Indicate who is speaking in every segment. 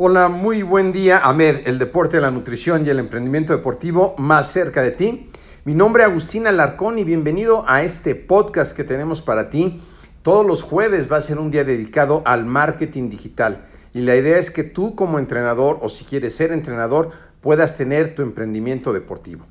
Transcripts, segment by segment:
Speaker 1: Hola, muy buen día, Ahmed, el deporte, la nutrición y el emprendimiento deportivo más cerca de ti. Mi nombre es Agustín Alarcón y bienvenido a este podcast que tenemos para ti. Todos los jueves va a ser un día dedicado al marketing digital y la idea es que tú como entrenador o si quieres ser entrenador puedas tener tu emprendimiento deportivo.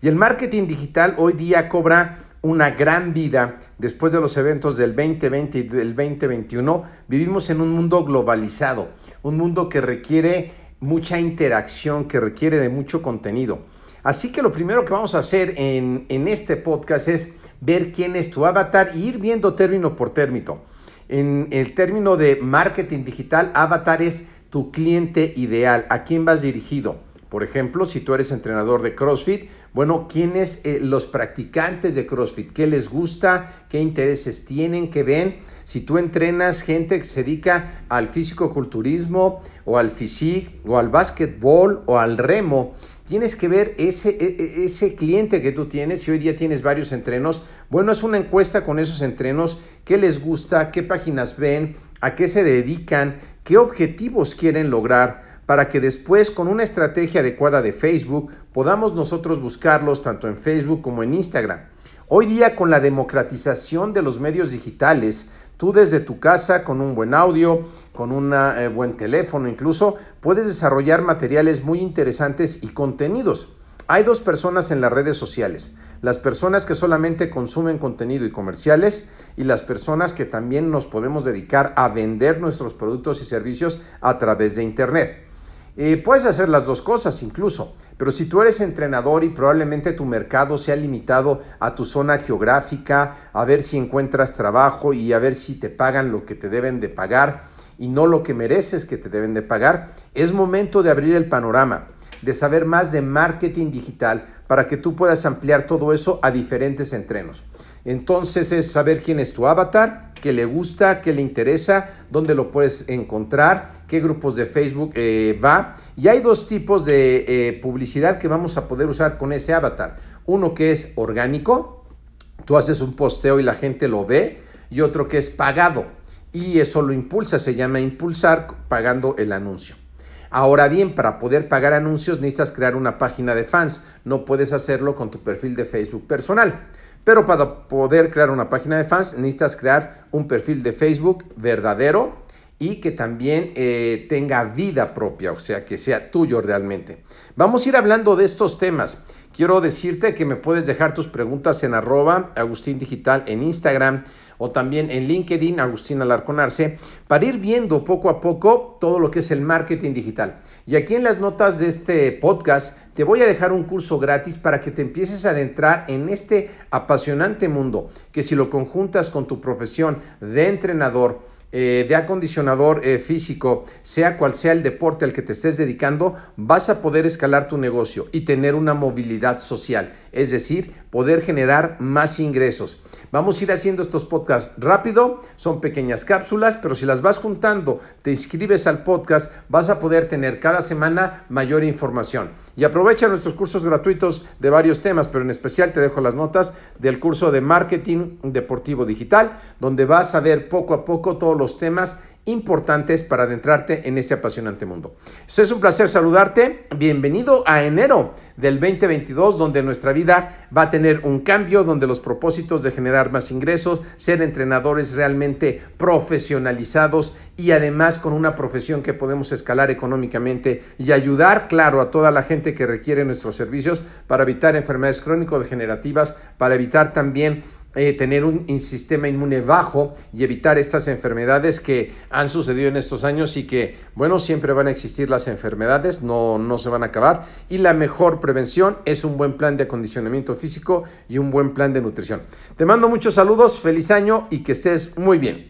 Speaker 1: Y el marketing digital hoy día cobra una gran vida después de los eventos del 2020 y del 2021. Vivimos en un mundo globalizado, un mundo que requiere mucha interacción, que requiere de mucho contenido. Así que lo primero que vamos a hacer en, en este podcast es ver quién es tu avatar y ir viendo término por término. En el término de marketing digital, avatar es tu cliente ideal, a quién vas dirigido. Por ejemplo, si tú eres entrenador de CrossFit, bueno, ¿quiénes eh, los practicantes de CrossFit? ¿Qué les gusta? ¿Qué intereses tienen? ¿Qué ven? Si tú entrenas gente que se dedica al físico-culturismo o al physique o al básquetbol o al remo, tienes que ver ese, e, e, ese cliente que tú tienes, si hoy día tienes varios entrenos, bueno, es una encuesta con esos entrenos, qué les gusta, qué páginas ven, a qué se dedican, qué objetivos quieren lograr para que después con una estrategia adecuada de Facebook podamos nosotros buscarlos tanto en Facebook como en Instagram. Hoy día con la democratización de los medios digitales, tú desde tu casa con un buen audio, con un eh, buen teléfono incluso, puedes desarrollar materiales muy interesantes y contenidos. Hay dos personas en las redes sociales, las personas que solamente consumen contenido y comerciales y las personas que también nos podemos dedicar a vender nuestros productos y servicios a través de Internet. Eh, puedes hacer las dos cosas incluso, pero si tú eres entrenador y probablemente tu mercado sea limitado a tu zona geográfica, a ver si encuentras trabajo y a ver si te pagan lo que te deben de pagar y no lo que mereces que te deben de pagar, es momento de abrir el panorama, de saber más de marketing digital para que tú puedas ampliar todo eso a diferentes entrenos. Entonces es saber quién es tu avatar, qué le gusta, qué le interesa, dónde lo puedes encontrar, qué grupos de Facebook eh, va. Y hay dos tipos de eh, publicidad que vamos a poder usar con ese avatar. Uno que es orgánico, tú haces un posteo y la gente lo ve, y otro que es pagado. Y eso lo impulsa, se llama impulsar pagando el anuncio. Ahora bien, para poder pagar anuncios necesitas crear una página de fans. No puedes hacerlo con tu perfil de Facebook personal. Pero para poder crear una página de fans necesitas crear un perfil de Facebook verdadero y que también eh, tenga vida propia, o sea, que sea tuyo realmente. Vamos a ir hablando de estos temas. Quiero decirte que me puedes dejar tus preguntas en arroba Agustín Digital en Instagram o también en LinkedIn, Agustín Alarconarse, para ir viendo poco a poco todo lo que es el marketing digital. Y aquí en las notas de este podcast te voy a dejar un curso gratis para que te empieces a adentrar en este apasionante mundo, que si lo conjuntas con tu profesión de entrenador, eh, de acondicionador eh, físico, sea cual sea el deporte al que te estés dedicando, vas a poder escalar tu negocio y tener una movilidad social, es decir, poder generar más ingresos. Vamos a ir haciendo estos podcasts rápido, son pequeñas cápsulas, pero si las vas juntando, te inscribes al podcast, vas a poder tener cada semana mayor información. Y aprovecha nuestros cursos gratuitos de varios temas, pero en especial te dejo las notas del curso de marketing deportivo digital, donde vas a ver poco a poco todos los temas importantes para adentrarte en este apasionante mundo. Es un placer saludarte. Bienvenido a enero del 2022, donde nuestra vida va a tener un cambio, donde los propósitos de generar más ingresos, ser entrenadores realmente profesionalizados y además con una profesión que podemos escalar económicamente y ayudar, claro, a toda la gente que requiere nuestros servicios para evitar enfermedades crónico-degenerativas, para evitar también eh, tener un, sistema inmune bajo y evitar estas enfermedades que han sucedido en estos años y que, bueno, siempre van a existir las enfermedades, no, no se van a acabar. Y la mejor prevención es un buen plan de acondicionamiento físico y un buen plan de nutrición. Te mando muchos saludos, feliz año y que estés muy bien.